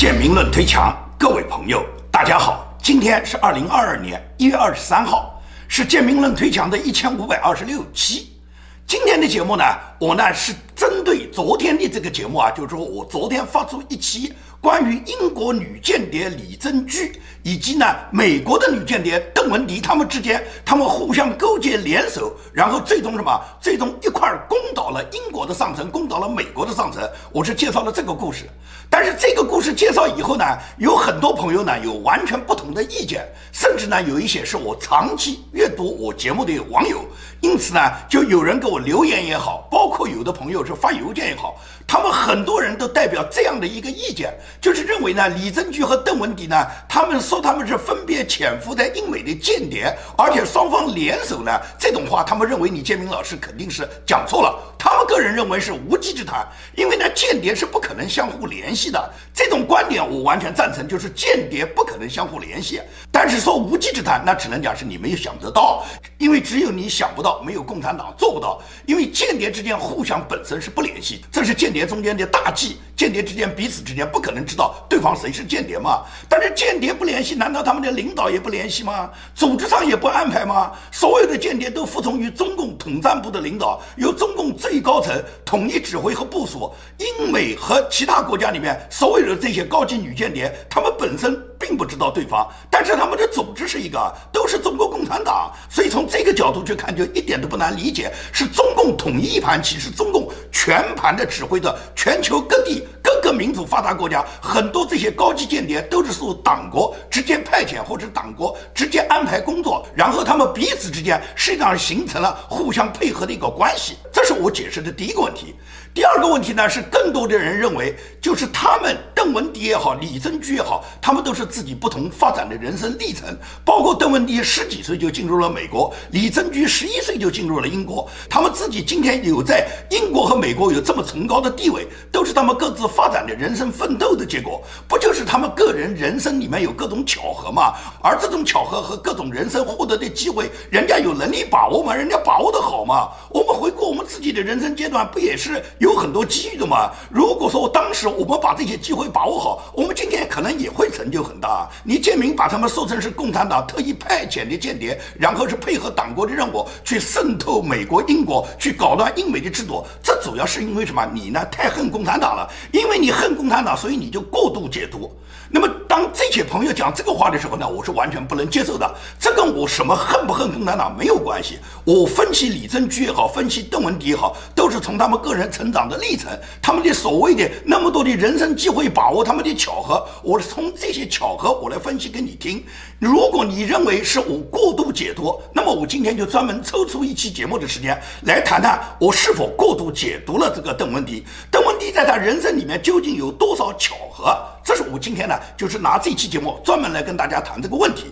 建明论推墙，各位朋友，大家好，今天是二零二二年一月二十三号，是建明论推墙的一千五百二十六期。今天的节目呢，我呢是针对昨天的这个节目啊，就是说我昨天发出一期。关于英国女间谍李珍居以及呢美国的女间谍邓文迪，他们之间他们互相勾结联手，然后最终什么？最终一块攻倒了英国的上层，攻倒了美国的上层。我是介绍了这个故事，但是这个故事介绍以后呢，有很多朋友呢有完全不同的意见，甚至呢有一些是我长期阅读我节目的网友，因此呢就有人给我留言也好，包括有的朋友是发邮件也好，他们很多人都代表这样的一个意见。就是认为呢，李珍居和邓文迪呢，他们说他们是分别潜伏在英美的间谍，而且双方联手呢，这种话他们认为李建明老师肯定是讲错了。他们个人认为是无稽之谈，因为呢，间谍是不可能相互联系的。这种观点我完全赞成，就是间谍不可能相互联系。但是说无稽之谈，那只能讲是你没有想得到，因为只有你想不到，没有共产党做不到。因为间谍之间互相本身是不联系，这是间谍中间的大忌。间谍之间彼此之间不可能知道对方谁是间谍嘛？但是间谍不联系，难道他们的领导也不联系吗？组织上也不安排吗？所有的间谍都服从于中共统战部的领导，由中共最高层统一指挥和部署。英美和其他国家里面所有的这些高级女间谍，他们本身并不知道对方，但是他们的组织是一个，都是中国共产党。所以从这个角度去看，就一点都不难理解，是中共统一一盘棋，是中共全盘的指挥着全球各地。各个民主发达国家很多这些高级间谍都是受党国直接派遣或者党国直接安排工作，然后他们彼此之间实际上形成了互相配合的一个关系。这是我解释的第一个问题。第二个问题呢是，更多的人认为，就是他们邓文迪也好，李珍居也好，他们都是自己不同发展的人生历程。包括邓文迪十几岁就进入了美国，李珍居十一岁就进入了英国。他们自己今天有在英国和美国有这么崇高的地位，都是他们各自发展的人生奋斗的结果。不就是他们个人人生里面有各种巧合吗？而这种巧合和各种人生获得的机会，人家有能力把握吗？人家把握的好吗？我们回顾我们自己的人生阶段，不也是？有很多机遇的嘛。如果说当时我们把这些机会把握好，我们今天可能也会成就很大。李建明把他们说成是共产党特意派遣的间谍，然后是配合党国的任务去渗透美国、英国，去搞乱英美的制度，这主要是因为什么？你呢太恨共产党了，因为你恨共产党，所以你就过度解读。那么，当这些朋友讲这个话的时候呢，我是完全不能接受的。这跟我什么恨不恨共产党没有关系。我分析李珍居也好，分析邓文迪也好，都是从他们个人成长的历程，他们的所谓的那么多的人生机会把握，他们的巧合，我是从这些巧合我来分析给你听。如果你认为是我过度解读，那么我今天就专门抽出一期节目的时间来谈谈我是否过度解读了这个邓文迪。邓文迪在他人生里面究竟有多少巧合？这是我今天呢，就是拿这期节目专门来跟大家谈这个问题。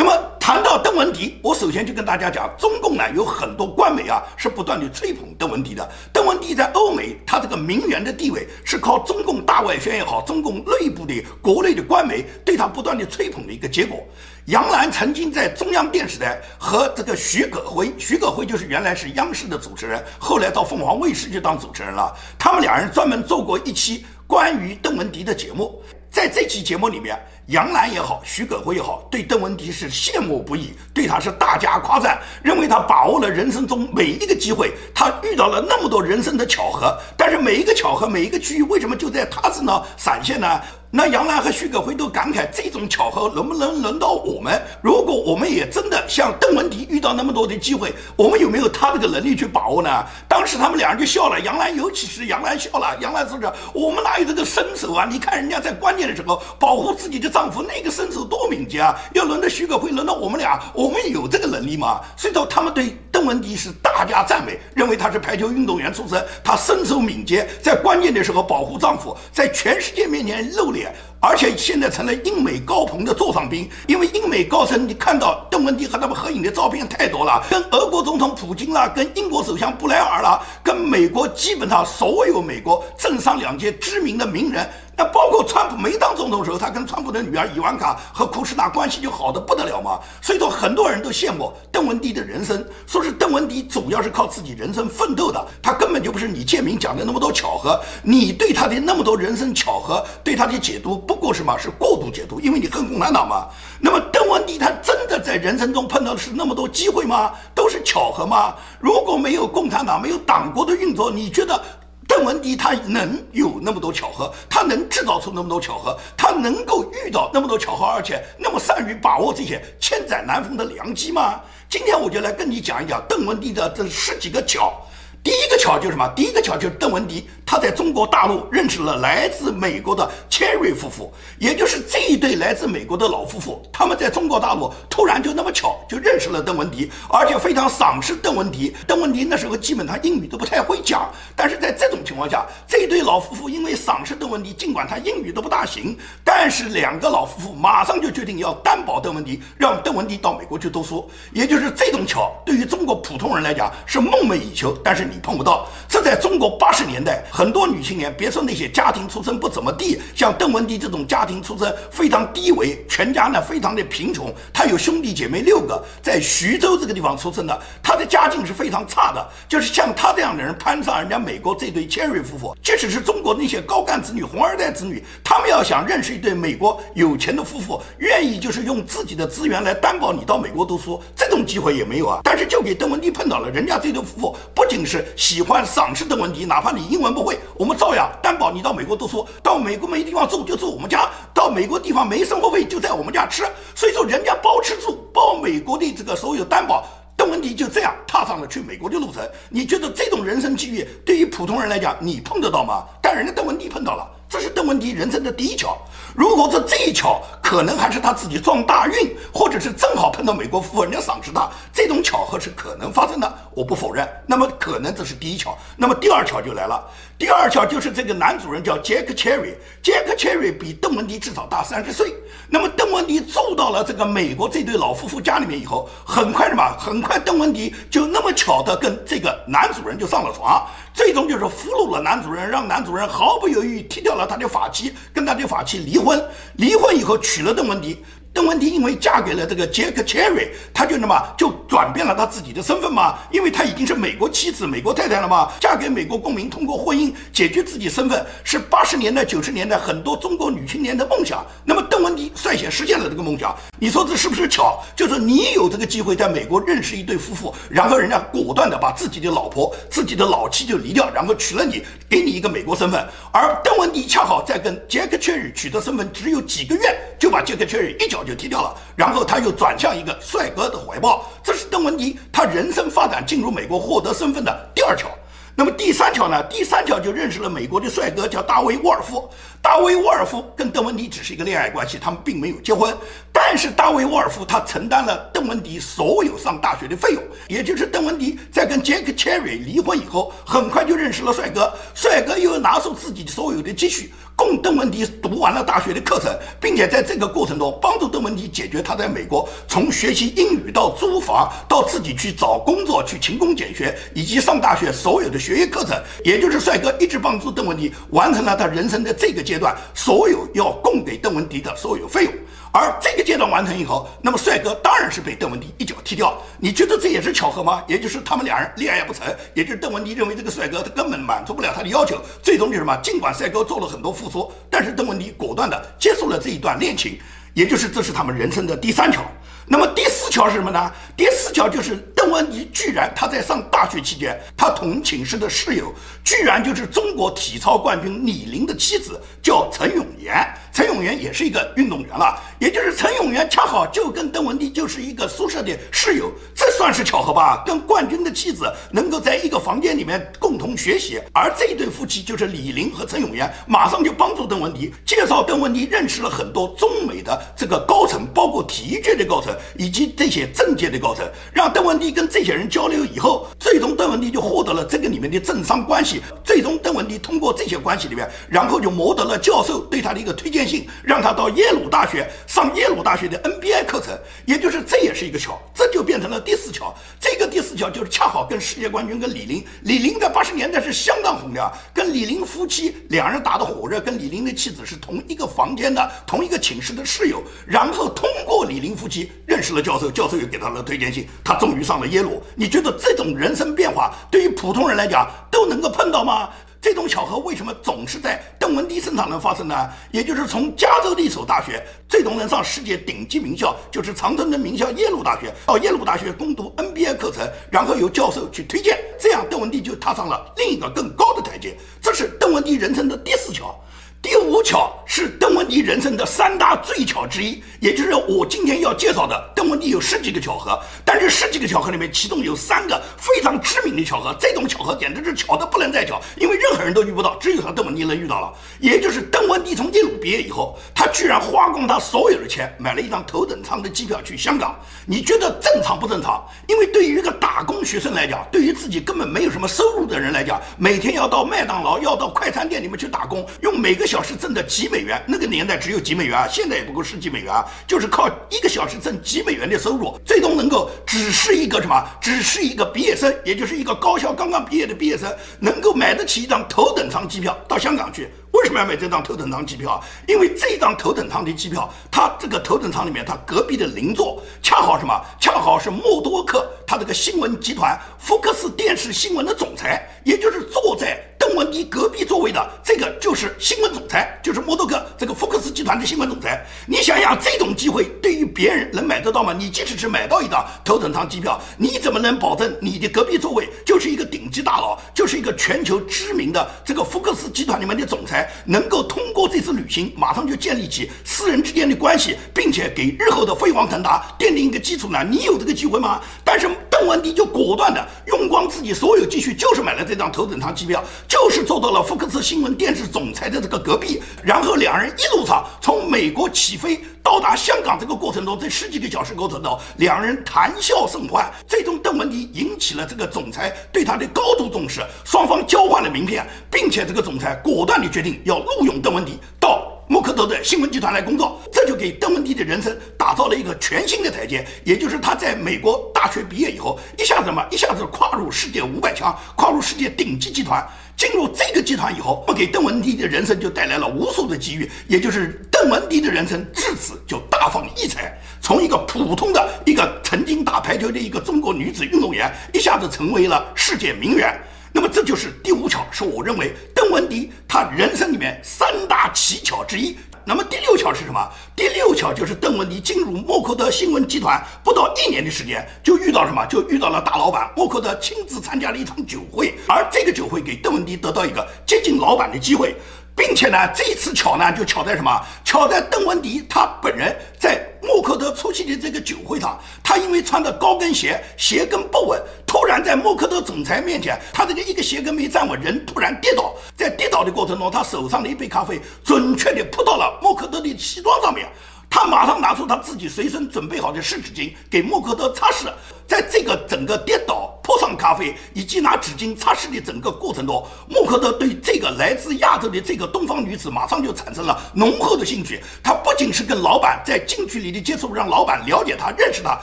那么谈到邓文迪，我首先就跟大家讲，中共呢有很多官媒啊是不断的吹捧邓文迪的。邓文迪在欧美，他这个名媛的地位是靠中共大外宣也好，中共内部的国内的官媒对他不断的吹捧的一个结果。杨澜曾经在中央电视台和这个徐可辉，徐可辉就是原来是央视的主持人，后来到凤凰卫视去当主持人了。他们两人专门做过一期。关于邓文迪的节目，在这期节目里面，杨澜也好，徐可辉也好，对邓文迪是羡慕不已，对他是大加夸赞，认为他把握了人生中每一个机会，他遇到了那么多人生的巧合，但是每一个巧合，每一个机遇，为什么就在他身上闪现呢？那杨澜和徐可辉都感慨，这种巧合能不能轮到我们？如果我们也真的像邓文迪遇到那么多的机会，我们有没有他这个能力去把握呢？当时他们两人就笑了，杨澜尤其是杨澜笑了，杨澜说着：“我们哪有这个身手啊？你看人家在关键的时候保护自己的丈夫，那个身手多敏捷啊！要轮到徐可辉，轮到我们俩，我们有这个能力吗？”所以说，他们对邓文迪是大加赞美，认为他是排球运动员出身，他身手敏捷，在关键的时候保护丈夫，在全世界面前露脸。而且现在成了英美高朋的座上宾，因为英美高层，你看到邓文迪和他们合影的照片太多了，跟俄国总统普京啦，跟英国首相布莱尔啦，美国基本上所有美国政商两界知名的名人。那包括川普没当总统的时候，他跟川普的女儿伊万卡和库什纳关系就好的不得了嘛。所以说很多人都羡慕邓文迪的人生，说是邓文迪主要是靠自己人生奋斗的，他根本就不是你建明讲的那么多巧合。你对他的那么多人生巧合，对他的解读不过什么是过度解读，因为你恨共产党嘛。那么邓文迪他真的在人生中碰到的是那么多机会吗？都是巧合吗？如果没有共产党，没有党国的运作，你觉得？邓文迪他能有那么多巧合，他能制造出那么多巧合，他能够遇到那么多巧合，而且那么善于把握这些千载难逢的良机吗？今天我就来跟你讲一讲邓文迪的这十几个巧。第一个巧就是什么？第一个巧就是邓文迪。他在中国大陆认识了来自美国的 Cherry 夫妇，也就是这一对来自美国的老夫妇。他们在中国大陆突然就那么巧就认识了邓文迪，而且非常赏识邓文迪。邓文迪那时候基本上英语都不太会讲，但是在这种情况下，这对老夫妇因为赏识邓文迪，尽管他英语都不大行，但是两个老夫妇马上就决定要担保邓文迪，让邓文迪到美国去读书。也就是这种巧，对于中国普通人来讲是梦寐以求，但是你碰不到。这在中国八十年代。很多女青年，别说那些家庭出身不怎么地，像邓文迪这种家庭出身非常低微，全家呢非常的贫穷，他有兄弟姐妹六个，在徐州这个地方出生的，他的家境是非常差的。就是像他这样的人攀上人家美国这对 Cherry 夫妇，即使是中国那些高干子女、红二代子女，他们要想认识一对美国有钱的夫妇，愿意就是用自己的资源来担保你到美国读书，这种机会也没有啊。但是就给邓文迪碰到了，人家这对夫妇不仅是喜欢赏识邓文迪，哪怕你英文不会。我们照样担保你到美国读书，到美国没地方住就住我们家，到美国地方没生活费就在我们家吃，所以说人家包吃住包美国的这个所有担保，邓文迪就这样踏上了去美国的路程。你觉得这种人生机遇对于普通人来讲，你碰得到吗？但人家邓文迪碰到了。这是邓文迪人生的第一巧，如果说这一巧可能还是他自己撞大运，或者是正好碰到美国富，人家赏识他，这种巧合是可能发生的，我不否认。那么可能这是第一巧，那么第二巧就来了，第二条就是这个男主人叫杰克·切瑞杰克·切瑞比邓文迪至少大三十岁。那么邓文迪住到了这个美国这对老夫妇家里面以后，很快什么？很快邓文迪就那么巧的跟这个男主人就上了床。最终就是俘虏了男主人，让男主人毫不犹豫踢掉了他的法妻，跟他的法妻离婚。离婚以后娶了邓文迪。邓文迪因为嫁给了这个杰克· r y 他就那么就转变了他自己的身份嘛，因为他已经是美国妻子、美国太太了嘛，嫁给美国公民，通过婚姻解决自己身份，是八十年代、九十年代很多中国女青年的梦想。那么邓文迪率先实现了这个梦想，你说这是不是巧？就是你有这个机会在美国认识一对夫妇，然后人家果断的把自己的老婆、自己的老妻就离掉，然后娶了你，给你一个美国身份。而邓文迪恰好在跟杰克· r y 取得身份只有几个月，就把杰克· r y 一脚。就踢掉了，然后他又转向一个帅哥的怀抱，这是邓文迪他人生发展进入美国获得身份的第二条。那么第三条呢？第三条就认识了美国的帅哥，叫大卫·沃尔夫。大卫·沃尔夫跟邓文迪只是一个恋爱关系，他们并没有结婚。但是大卫·沃尔夫他承担了邓文迪所有上大学的费用，也就是邓文迪在跟杰克·切瑞离婚以后，很快就认识了帅哥，帅哥又拿出自己所有的积蓄。供邓文迪读完了大学的课程，并且在这个过程中帮助邓文迪解决他在美国从学习英语到租房到自己去找工作去勤工俭学以及上大学所有的学业课程，也就是帅哥一直帮助邓文迪完成了他人生的这个阶段所有要供给邓文迪的所有费用。而这个阶段完成以后，那么帅哥当然是被邓文迪一脚踢掉。你觉得这也是巧合吗？也就是他们俩人恋爱不成，也就是邓文迪认为这个帅哥他根本满足不了他的要求，最终就是什么？尽管帅哥做了很多付出，但是邓文迪果断的结束了这一段恋情，也就是这是他们人生的第三条。那么第四条是什么呢？第四条就是邓文迪居然他在上大学期间，他同寝室的室友居然就是中国体操冠军李玲的妻子，叫陈永妍。陈永元也是一个运动员了，也就是陈永元恰好就跟邓文迪就是一个宿舍的室友，这算是巧合吧？跟冠军的妻子能够在一个房间里面共同学习，而这一对夫妻就是李玲和陈永元，马上就帮助邓文迪介绍邓文迪认识了很多中美的这个高层，包括体育界的高层以及这些政界的高层，让邓文迪跟这些人交流以后，最终邓文迪就获得了这个里面的政商关系，最终邓文迪通过这些关系里面，然后就谋得了教授对他的一个推荐。荐信，让他到耶鲁大学上耶鲁大学的 NBA 课程。也就是这也是一个桥，这就变成了第四桥。这个第四桥就是恰好跟世界冠军跟李林，李林在八十年代是相当红的，跟李林夫妻两人打得火热，跟李林的妻子是同一个房间的、同一个寝室的室友。然后通过李林夫妻认识了教授，教授又给他了推荐信，他终于上了耶鲁。你觉得这种人生变化对于普通人来讲都能够碰到吗？这种巧合为什么总是在邓文迪身上能发生呢？也就是从加州的一所大学，最终能上世界顶级名校，就是常春藤名校耶鲁大学，到耶鲁大学攻读 NBA 课程，然后由教授去推荐，这样邓文迪就踏上了另一个更高的台阶。这是邓文迪人生的第四桥。第五巧是邓文迪人生的三大最巧之一，也就是我今天要介绍的。邓文迪有十几个巧合，但是十几个巧合里面，其中有三个非常知名的巧合。这种巧合简直是巧的不能再巧，因为任何人都遇不到，只有他邓文迪能遇到了。也就是邓文迪从耶鲁毕业以后，他居然花光他所有的钱，买了一张头等舱的机票去香港。你觉得正常不正常？因为对于一个打工学生来讲，对于自己根本没有什么收入的人来讲，每天要到麦当劳、要到快餐店里面去打工，用每个。小时挣的几美元，那个年代只有几美元啊，现在也不够十几美元啊，就是靠一个小时挣几美元的收入，最终能够只是一个什么？只是一个毕业生，也就是一个高校刚刚毕业的毕业生，能够买得起一张头等舱机票到香港去。为什么要买这张头等舱机票？因为这张头等舱的机票，它这个头等舱里面，它隔壁的邻座恰好什么？恰好是默多克，他这个新闻集团福克斯电视新闻的总裁，也就是坐在。邓文迪隔壁座位的这个就是新闻总裁，就是默多克这个福克斯集团的新闻总裁。你想想，这种机会对于别人能买得到吗？你即使是买到一张头等舱机票，你怎么能保证你的隔壁座位就是一个顶级大佬，就是一个全球知名的这个福克斯集团里面的总裁，能够通过这次旅行马上就建立起私人之间的关系，并且给日后的飞黄腾达奠定一个基础呢？你有这个机会吗？但是邓文迪就果断的用光自己所有积蓄，就是买了这张头等舱机票，就。是坐到了福克斯新闻电视总裁的这个隔壁，然后两人一路上从美国起飞到达香港这个过程中，这十几个小时过程中，两人谈笑甚欢。最终，邓文迪引起了这个总裁对他的高度重视，双方交换了名片，并且这个总裁果断地决定要录用邓文迪到。默克德的新闻集团来工作，这就给邓文迪的人生打造了一个全新的台阶。也就是他在美国大学毕业以后，一下子嘛，一下子跨入世界五百强，跨入世界顶级集团。进入这个集团以后，给邓文迪的人生就带来了无数的机遇。也就是邓文迪的人生至此就大放异彩，从一个普通的一个曾经打排球的一个中国女子运动员，一下子成为了世界名媛。那么这就是第五巧，是我认为邓文迪他人生里面三大奇巧之一。那么第六条是什么？第六条就是邓文迪进入默克德新闻集团不到一年的时间，就遇到什么？就遇到了大老板默克德亲自参加了一场酒会，而这个酒会给邓文迪得到一个接近老板的机会。并且呢，这次巧呢，就巧在什么？巧在邓文迪他本人在默克特出席的这个酒会上，他因为穿的高跟鞋，鞋跟不稳，突然在默克特总裁面前，他这个一个鞋跟没站稳，人突然跌倒。在跌倒的过程中，他手上的一杯咖啡准确地扑到了默克特的西装上面。他马上拿出他自己随身准备好的湿纸巾，给默克德擦拭。在这个整个跌倒、泼上咖啡以及拿纸巾擦拭的整个过程中，默克德对这个来自亚洲的这个东方女子马上就产生了浓厚的兴趣。他不仅是跟老板在近距离的接触，让老板了解他、认识他，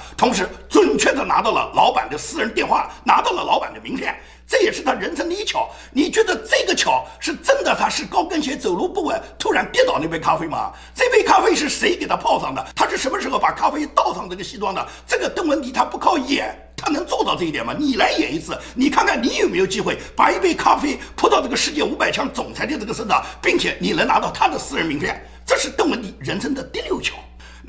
同时准确的拿到了老板的私人电话，拿到了老板的名片。这也是他人生的一巧。你觉得这个巧是真的？他是高跟鞋走路不稳，突然跌倒那杯咖啡吗？这杯咖啡是谁给他泡上的？他是什么时候把咖啡倒上这个西装的？这个邓文迪他不靠演，他能做到这一点吗？你来演一次，你看看你有没有机会把一杯咖啡泼到这个世界五百强总裁的这个身上，并且你能拿到他的私人名片。这是邓文迪人生的第六巧。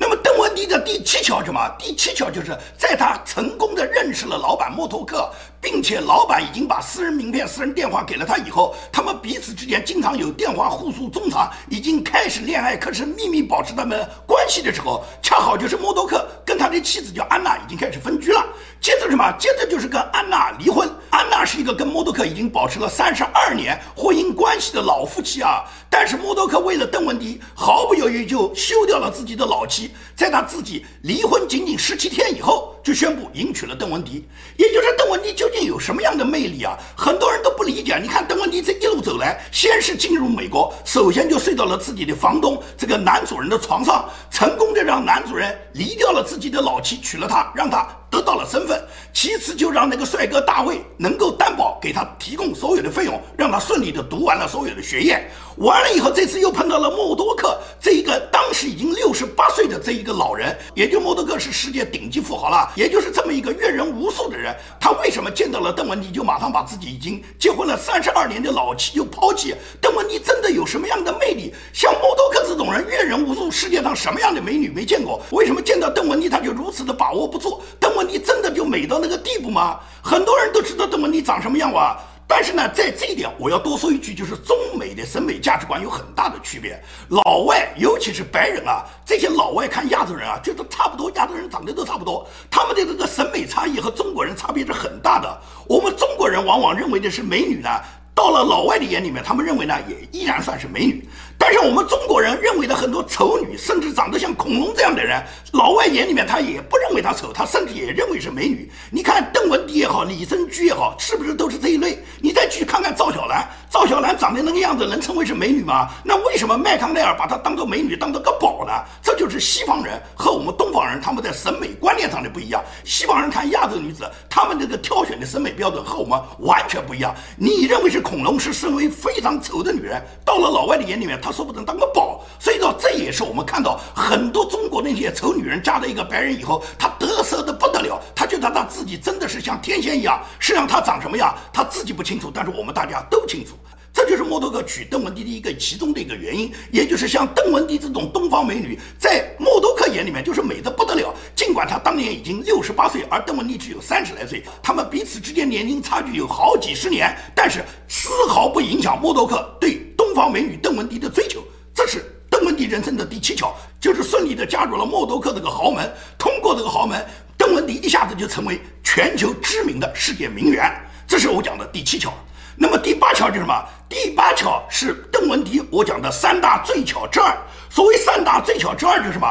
那么邓文迪的第七巧什么？第七巧就是在他成功的认识了老板默托克，并且老板已经把私人名片、私人电话给了他以后，他们彼此之间经常有电话互诉衷肠，已经开始恋爱，可是秘密保持他们关系的时候，恰好就是默多克跟他的妻子叫安娜已经开始分居了。接着什么？接着就是跟安娜离婚。安娜是一个跟默多克已经保持了三十二年婚姻关系的老夫妻啊。但是默多克为了邓文迪，毫不犹豫就休掉了自己的老妻。在他自己离婚仅仅十七天以后。就宣布迎娶了邓文迪。也就是邓文迪究竟有什么样的魅力啊？很多人都不理解。你看邓文迪这一路走来，先是进入美国，首先就睡到了自己的房东这个男主人的床上，成功的让男主人离掉了自己的老妻，娶了她，让她。得到了身份，其次就让那个帅哥大卫能够担保给他提供所有的费用，让他顺利的读完了所有的学业。完了以后，这次又碰到了默多克这一个当时已经六十八岁的这一个老人，也就默多克是世界顶级富豪了，也就是这么一个阅人无数的人。他为什么见到了邓文迪就马上把自己已经结婚了三十二年的老妻就抛弃？邓文迪真的有什么样的魅力？像默多克这种人阅人无数，世界上什么样的美女没见过？为什么见到邓文迪他就如此的把握不住？邓你真的就美到那个地步吗？很多人都知道邓文迪长什么样哇，但是呢，在这一点我要多说一句，就是中美的审美价值观有很大的区别。老外，尤其是白人啊，这些老外看亚洲人啊，觉得差不多，亚洲人长得都差不多，他们的这个审美差异和中国人差别是很大的。我们中国人往往认为的是美女呢。到了老外的眼里面，他们认为呢，也依然算是美女。但是我们中国人认为的很多丑女，甚至长得像恐龙这样的人，老外眼里面他也不认为她丑，他甚至也认为是美女。你看邓文迪也好，李珍居也好，是不是都是这一类？你再去看看赵小兰，赵小兰长得那个样子，能称为是美女吗？那为什么麦康奈尔把她当做美女，当做个宝呢？这就是西方人和我们东方人他们在审美观念上的不一样。西方人看亚洲女子，他们这个挑选的审美标准和我们完全不一样。你认为是？恐龙是身为非常丑的女人，到了老外的眼里面，她说不定当个宝。所以说，这也是我们看到很多中国那些丑女人嫁了一个白人以后，她得瑟的不得了，她觉得她自己真的是像天仙一样。实际上她长什么样，她自己不清楚，但是我们大家都清楚。这就是默多克娶邓文迪的一个其中的一个原因，也就是像邓文迪这种东方美女，在默多克眼里面就是美的不得了。尽管她当年已经六十八岁，而邓文迪只有三十来岁，他们彼此之间年龄差距有好几十年，但是丝毫不影响默多克对东方美女邓文迪的追求。这是邓文迪人生的第七巧，就是顺利的加入了默多克这个豪门。通过这个豪门，邓文迪一下子就成为全球知名的世界名媛。这是我讲的第七巧。那么第八巧就是什么？第八巧是邓文迪我讲的三大最巧之二。所谓三大最巧之二就是什么？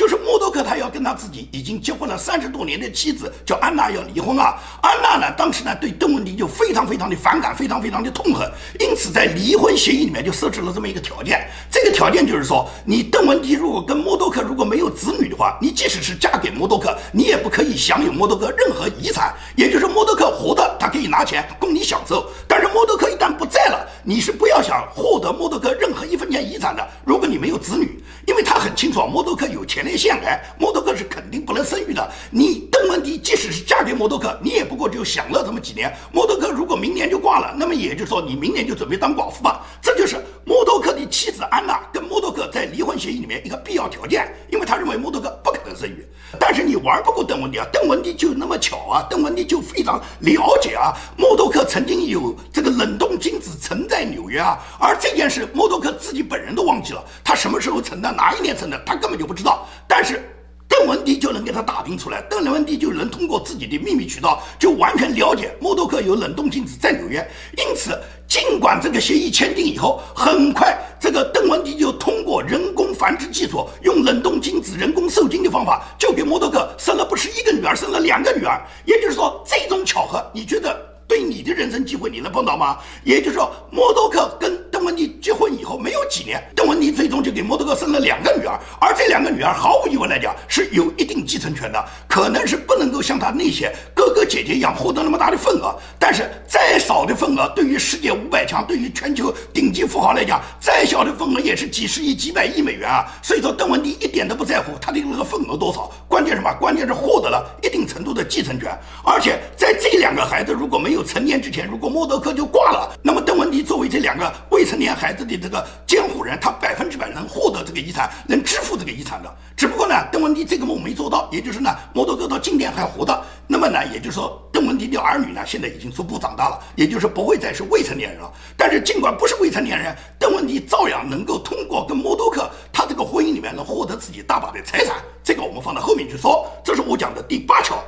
就是默多克他要跟他自己已经结婚了三十多年的妻子叫安娜要离婚啊。安娜呢，当时呢对邓文迪就非常非常的反感，非常非常的痛恨，因此在离婚协议里面就设置了这么一个条件。这个条件就是说，你邓文迪如果跟默多克如果没有子女的话，你即使是嫁给默多克，你也不可以享有默多克任何遗产。也就是默多克活的，他可以拿钱供你享受，但是默多克一旦不在了，你是不要想获得默多克任何一分钱遗产的。如果你没有子女，因为他很清楚啊，默多克有前列腺癌，默多克是肯定不能生育的。你邓文迪即使是嫁给默多克，你也不过就享乐这么几年。默多克如果明年就挂了，那么也就是说你明年就准备当寡妇吧。这就是默多克的妻子安娜跟默多克在离婚协议里面一个必要条件，因为他认为默多克不可能生育。但是你玩不过邓文迪啊，邓文迪就那么巧啊，邓文迪就非常了解啊，默多克曾经有这个冷冻精子存在纽约啊，而这件事默多克自己本人都忘记了，他什么时候存的？哪一年成的，他根本就不知道。但是邓文迪就能给他打听出来，邓文迪就能通过自己的秘密渠道，就完全了解默多克有冷冻精子在纽约。因此，尽管这个协议签订以后，很快这个邓文迪就通过人工繁殖技术，用冷冻精子人工受精的方法，就给默多克生了不是一个女儿，生了两个女儿。也就是说，这种巧合，你觉得对你的人生机会你能碰到吗？也就是说，默多克跟。邓文迪结婚以后没有几年，邓文迪最终就给默多克生了两个女儿，而这两个女儿毫无疑问来讲是有一定继承权的，可能是不能够像他那些姐姐一样获得那么大的份额，但是再少的份额对于世界五百强、对于全球顶级富豪来讲，再小的份额也是几十亿、几百亿美元啊！所以说，邓文迪一点都不在乎他的那个份额多少，关键什么？关键是获得了一定程度的继承权，而且在这两个孩子如果没有成年之前，如果默多克就挂了，那么邓文迪作为这两个未。成年孩子的这个监护人，他百分之百能获得这个遗产，能支付这个遗产的。只不过呢，邓文迪这个梦没做到，也就是呢，默多克到今天还活着。那么呢，也就是邓文迪的儿女呢，现在已经逐步长大了，也就是不会再是未成年人了。但是尽管不是未成年人，邓文迪照样能够通过跟默多克他这个婚姻里面能获得自己大把的财产。这个我们放到后面去说。这是我讲的第八条。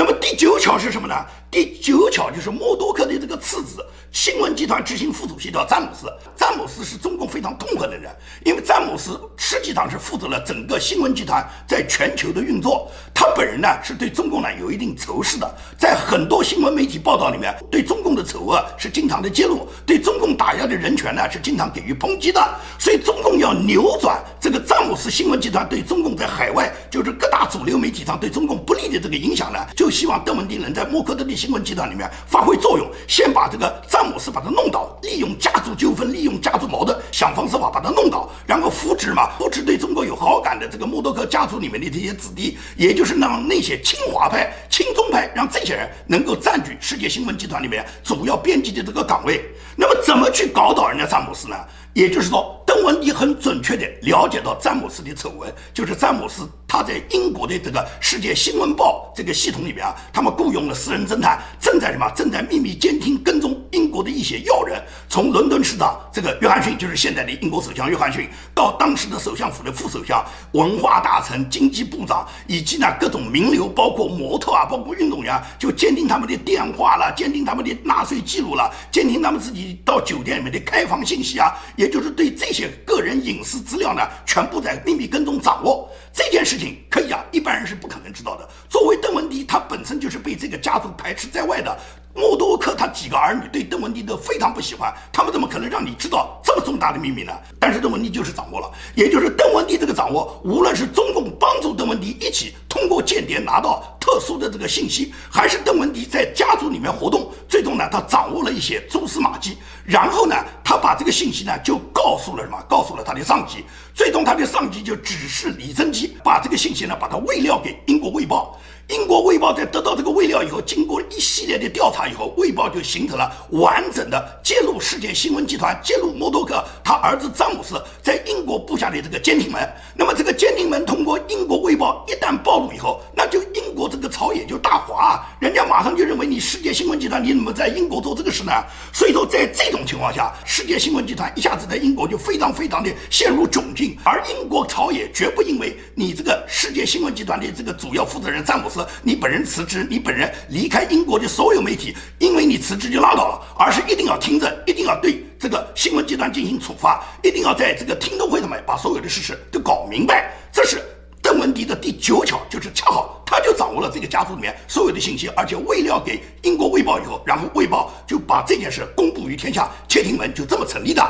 那么第九条是什么呢？第九巧就是默多克的这个次子，新闻集团执行副主席叫詹姆斯。詹姆斯是中共非常痛恨的人，因为詹姆斯实际上是负责了整个新闻集团在全球的运作。他本人呢是对中共呢有一定仇视的，在很多新闻媒体报道里面，对中共的丑恶是经常的揭露，对中共打压的人权呢是经常给予抨击的。所以中共要扭转这个詹姆斯新闻集团对中共在海外就是各大主流媒体上对中共不利的这个影响呢，就希望邓文迪能在默克德利。新闻集团里面发挥作用，先把这个詹姆斯把他弄倒，利用家族纠纷，利用家族矛盾，想方设法把他弄倒，然后扶植嘛，扶植对中国有好感的这个默多克家族里面的这些子弟，也就是让那些亲华派、亲中派，让这些人能够占据世界新闻集团里面主要编辑的这个岗位。那么怎么去搞倒人家詹姆斯呢？也就是说，邓文迪很准确地了解到詹姆斯的丑闻，就是詹姆斯他在英国的这个世界新闻报这个系统里边啊，他们雇佣了私人侦探，正在什么？正在秘密监听跟踪英国的一些要人，从伦敦市长这个约翰逊，就是现在的英国首相约翰逊，到当时的首相府的副首相、文化大臣、经济部长，以及呢各种名流，包括模特啊，包括运动员，就监听他们的电话了，监听他们的纳税记录了，监听他们自己到酒店里面的开房信息啊。也就是对这些个人隐私资料呢，全部在秘密跟踪掌握。这件事情，可以啊，一般人是不可能知道的。作为邓文迪，他本身就是被这个家族排斥在外的。默多克他几个儿女对邓文迪都非常不喜欢，他们怎么可能让你知道这么重大的秘密呢？但是邓文迪就是掌握了，也就是邓文迪这个掌握，无论是中共帮助邓文迪一起通过间谍拿到特殊的这个信息，还是邓文迪在家族里面活动，最终呢他掌握了一些蛛丝马迹，然后呢他把这个信息呢就告诉了什么？告诉了他的上级，最终他的上级就指示李贞基把这个信息呢把它喂料给英国卫报。英国《卫报》在得到这个卫料以后，经过一系列的调查以后，《卫报》就形成了完整的揭露世界新闻集团、揭露默多克他儿子詹姆斯在英国布下的这个监听门。那么，这个监听门通过英国《卫报》一旦暴露以后，那就英国这个朝野就大哗，人家马上就认为你世界新闻集团你怎么在英国做这个事呢？所以说，在这种情况下，世界新闻集团一下子在英国就非常非常的陷入窘境，而英国朝野绝不因为你这个世界新闻集团的这个主要负责人詹姆斯。你本人辞职，你本人离开英国的所有媒体，因为你辞职就拉倒了，而是一定要听着，一定要对这个新闻集团进行处罚，一定要在这个听证会上面把所有的事实都搞明白。这是邓文迪的第九巧，就是恰好他就掌握了这个家族里面所有的信息，而且未料给英国卫报以后，然后卫报就把这件事公布于天下，窃听门就这么成立的。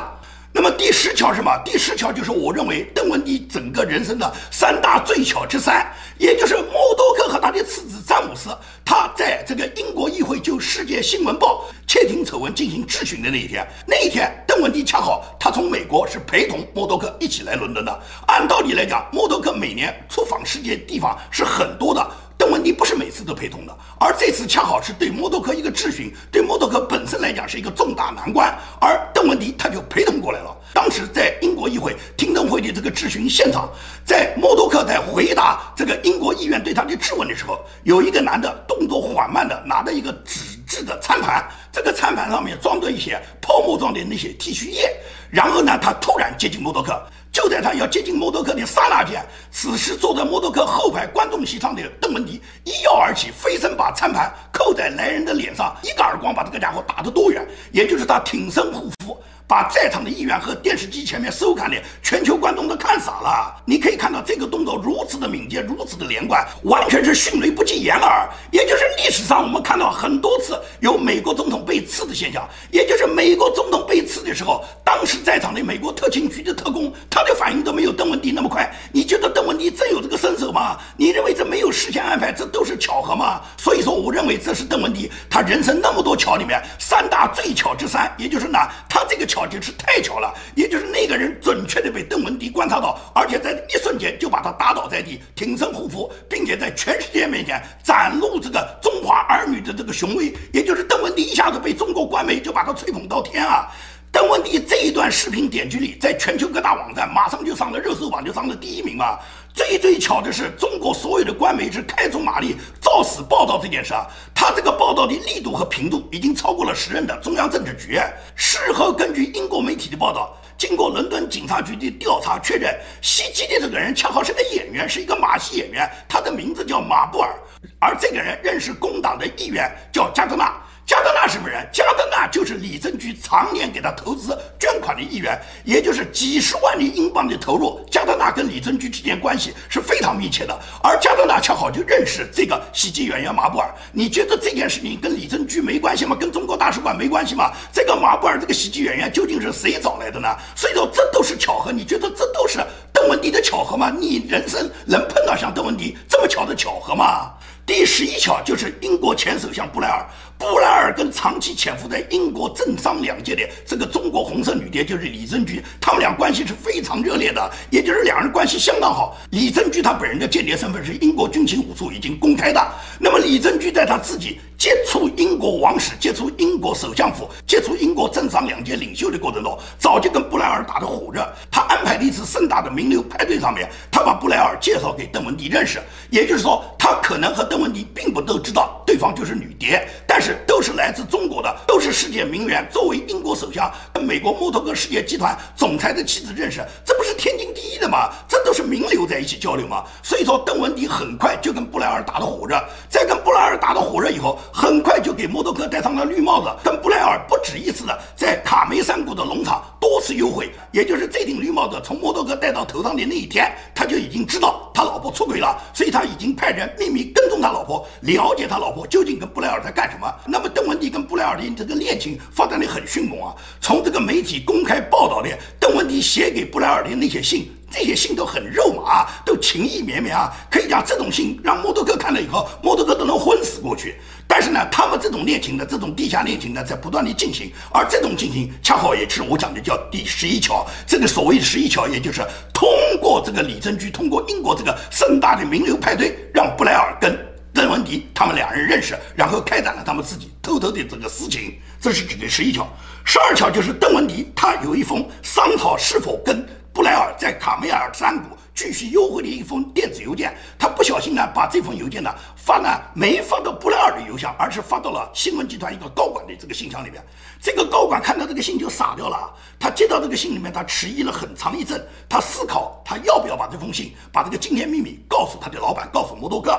那么第十条是什么？第十条就是我认为邓文迪整个人生的三大最巧之三，也就是默多克和他的次子詹姆斯，他在这个英国议会就《世界新闻报》窃听丑闻进行质询的那一天，那一天邓文迪恰好他从美国是陪同默多克一起来伦敦的。按道理来讲，默多克每年出访世界地方是很多的。邓文迪不是每次都陪同的，而这次恰好是对默多克一个质询，对默多克本身来讲是一个重大难关，而邓文迪他就陪同过来了。当时在英国议会听证会的这个质询现场，在默多克在回答这个英国议员对他的质问的时候，有一个男的动作缓慢的拿着一个纸质的餐盘，这个餐盘上面装着一些泡沫状的那些剃须液，然后呢，他突然接近默多克。就在他要接近摩托克的刹那间，此时坐在摩托克后排观众席上的邓文迪一跃而起，飞身把餐盘扣在来人的脸上，一个耳光把这个家伙打得多远？也就是他挺身护腹。把在场的议员和电视机前面收看的全球观众都看傻了。你可以看到这个动作如此的敏捷，如此的连贯，完全是迅雷不及掩耳。也就是历史上我们看到很多次有美国总统被刺的现象，也就是美国总统被刺的时候，当时在场的美国特勤局的特工，他的反应都没有邓文迪那么快。你觉得邓文迪真有这个身手吗？你认为这没有事先安排，这都是巧合吗？所以说，我认为这是邓文迪他人生那么多巧里面三大最巧之三，也就是呢，他这个巧。就是太巧了，也就是那个人准确的被邓文迪观察到，而且在一瞬间就把他打倒在地，挺身护肤，并且在全世界面前展露这个中华儿女的这个雄威。也就是邓文迪一下子被中国官媒就把他吹捧到天啊！邓文迪这一段视频点击率在全球各大网站马上就上了热搜榜，就上了第一名嘛。最最巧的是，中国所有的官媒是开足马力，照死报道这件事啊。他这个报道的力度和频度已经超过了时任的中央政治局。事后根据英国媒体的报道，经过伦敦警察局的调查确认，袭击的这个人恰好是个演员，是一个马戏演员，他的名字叫马布尔，而这个人认识工党的议员叫加德纳。加德纳什么人？加德纳就是李政局常年给他投资捐款的议员，也就是几十万的英镑的投入。加德纳跟李政局之间关系是非常密切的，而加德纳恰好就认识这个喜剧演员马布尔。你觉得这件事情跟李政局没关系吗？跟中国大使馆没关系吗？这个马布尔这个喜剧演员究竟是谁找来的呢？所以说这都是巧合。你觉得这都是邓文迪的巧合吗？你人生能碰到像邓文迪这么巧的巧合吗？第十一巧就是英国前首相布莱尔。布莱尔跟长期潜伏在英国政商两界的这个中国红色女谍就是李珍菊，他们俩关系是非常热烈的，也就是两人关系相当好。李珍菊她本人的间谍身份是英国军情五处已经公开的，那么李珍菊在她自己接触英国王室、接触英国首相府、接触英国政商两界领袖的过程中，早就跟布莱尔打得火热。他安排的一次盛大的名流派对上面，他把布莱尔介绍给邓文迪认识，也就是说，他可能和邓文迪并不都知道对方就是女谍，但是。都是来自中国的，都是世界名媛。作为英国首相跟美国摩托哥世界集团总裁的妻子认识，这不是天经地义的吗？这都是名流在一起交流吗？所以说，邓文迪很快就跟布莱尔打得火热，在跟布莱尔打得火热以后，很快就给摩托哥戴上了绿帽子，跟布莱尔不止一次的在卡梅山谷的农场多次幽会。也就是这顶绿帽子从摩托哥戴到头上的那一天，他就已经知道他老婆出轨了，所以他已经派人秘密跟踪他老婆，了解他老婆究竟跟布莱尔在干什么。那么邓文迪跟布莱尔的这个恋情发展的很迅猛啊！从这个媒体公开报道的邓文迪写给布莱尔的那些信，这些信都很肉麻，都情意绵绵啊！可以讲这种信让摩多克看了以后，摩多克都能昏死过去。但是呢，他们这种恋情的这种地下恋情呢，在不断的进行，而这种进行恰好也是我讲的叫第十一桥。这个所谓的十一桥，也就是通过这个李珍居，通过英国这个盛大的名流派对，让布莱尔跟。邓文迪他们两人认识，然后开展了他们自己偷偷的这个私情，这是指的十一条。十二条就是邓文迪他有一封商讨是否跟布莱尔在卡梅尔山谷继续幽会的一封电子邮件，他不小心呢把这封邮件呢发呢没发到布莱尔的邮箱，而是发到了新闻集团一个高管的这个信箱里面。这个高管看到这个信就傻掉了，他接到这个信里面，他迟疑了很长一阵，他思考他要不要把这封信把这个惊天秘密告诉他的老板，告诉摩多克。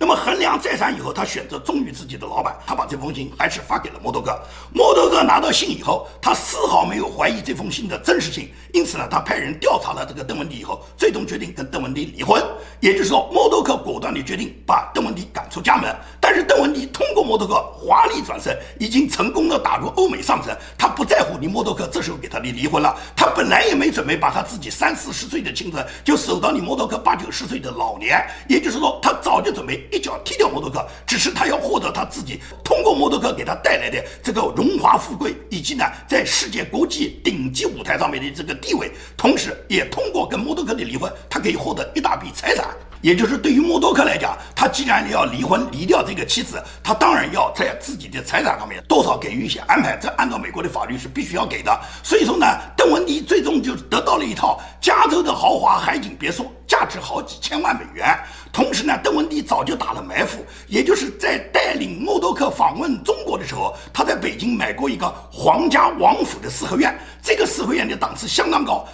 那么衡量再三以后，他选择忠于自己的老板，他把这封信还是发给了摩多克。摩多克拿到信以后，他丝毫没有怀疑这封信的真实性，因此呢，他派人调查了这个邓文迪以后，最终决定跟邓文迪离婚。也就是说，摩多克果断地决定把邓文迪赶出家门。但是邓文迪通过摩多克华丽转身，已经成功的打入欧美上层。他不在乎你摩多克这时候给他的离婚了，他本来也没准备把他自己三四十岁的青春就守到你摩多克八九十岁的老年。也就是说，他早就准备。一脚踢掉摩托克，只是他要获得他自己通过摩托克给他带来的这个荣华富贵，以及呢在世界国际顶级舞台上面的这个地位，同时也通过跟摩托克的离婚，他可以获得一大笔财产。也就是对于默多克来讲，他既然要离婚离掉这个妻子，他当然要在自己的财产上面多少给予一些安排，这按照美国的法律是必须要给的。所以说呢，邓文迪最终就得到了一套加州的豪华海景别墅，价值好几千万美元。同时呢，邓文迪早就打了埋伏，也就是在带领默多克访问中国的时候，他在北京买过一个皇家王府的四合院，这个四合院的档次相当高。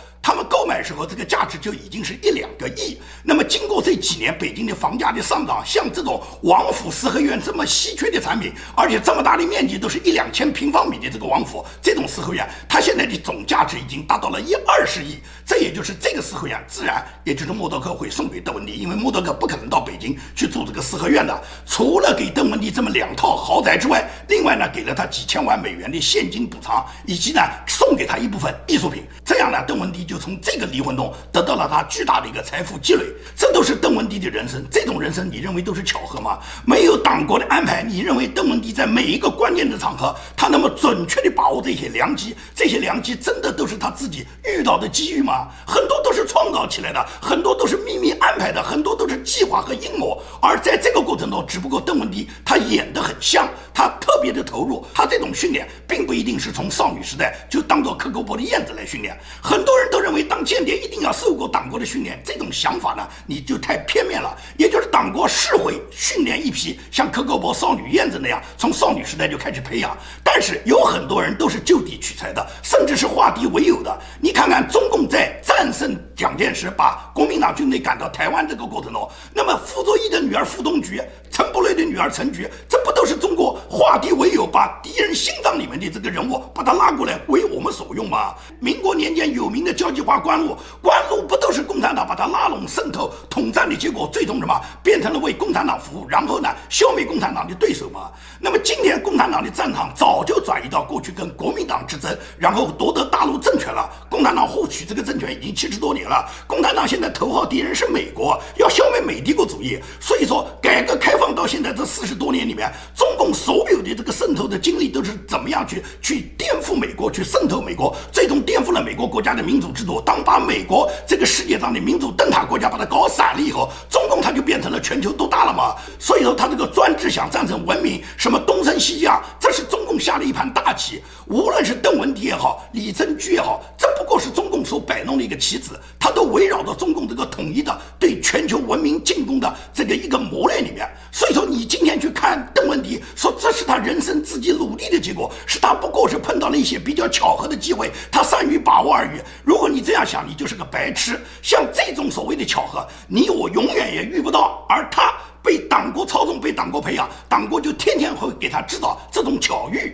购买时候，这个价值就已经是一两个亿。那么经过这几年北京的房价的上涨，像这种王府四合院这么稀缺的产品，而且这么大的面积都是一两千平方米的这个王府，这种四合院，它现在的总价值已经达到了一二十亿。这也就是这个四合院，自然也就是默多克会送给邓文迪，因为默多克不可能到北京去住这个四合院的。除了给邓文迪这么两套豪宅之外，另外呢，给了他几千万美元的现金补偿，以及呢，送给他一部分艺术品。这样呢，邓文迪。就从这个离婚中得到了他巨大的一个财富积累，这都是邓文迪的人生。这种人生，你认为都是巧合吗？没有党国的安排，你认为邓文迪在每一个关键的场合，他那么准确地把握这些良机？这些良机真的都是他自己遇到的机遇吗？很多都是创造起来的，很多都是秘密安排的，很多都是计划和阴谋。而在这个过程中，只不过邓文迪他演得很像，他特别的投入，他这种训练并不一定是从少女时代就当做克格勃的燕子来训练，很多人都。认为当间谍一定要受过党国的训练，这种想法呢，你就太片面了。也就是党国是会训练一批像克格勃少女燕子那样，从少女时代就开始培养。但是有很多人都是就地取材的，甚至是化敌为友的。你看看中共在战胜蒋介石、把国民党军队赶到台湾这个过程中，那么傅作义的女儿傅冬菊、陈伯雷的女儿陈菊，这不都是中国化敌为友，把敌人心脏里面的这个人物把他拉过来为我们所用吗？民国年间有名的交际花关路，关路不都是共产党把他拉拢、渗透、统战的结果，最终什么变成了为共产党服务，然后呢消灭共产党的对手吗？那么今天共产党的战场早就转移到过去跟国民党之争，然后夺得大陆政权了。共产党获取这个政权已经七十多年了，共产党现在头号敌人是美国，要消灭美帝国主义。所以说，改革开放到现在这四十多年里面，中共所有的这个渗透的经历都是怎么样去去颠覆美国，去渗透美国，最终颠覆了美国国家的民主制度。当把美国这个世界上的民主灯塔国家把它搞散了以后，中共它就变成了全球独大了嘛。所以说，他这个专制想战胜文明，什么东升西降，这是中共下的一盘大棋。无论是邓文迪也好，李登辉也好，这不过是中共所摆弄的一个棋子，它都围绕着中共这个统一的对全球文明进攻的这个一个磨练里面。所以说，你今天去看邓文迪，说这是他人生自己努力的结果，是他不过是碰到了一些比较巧合的机会，他善于把握而已。如果你这样想讲，你就是个白痴。像这种所谓的巧合，你我永远也遇不到。而他被党国操纵，被党国培养，党国就天天会给他制造这种巧遇。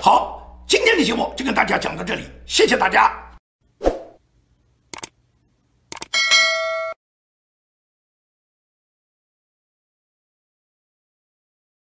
好，今天的节目就跟大家讲到这里，谢谢大家。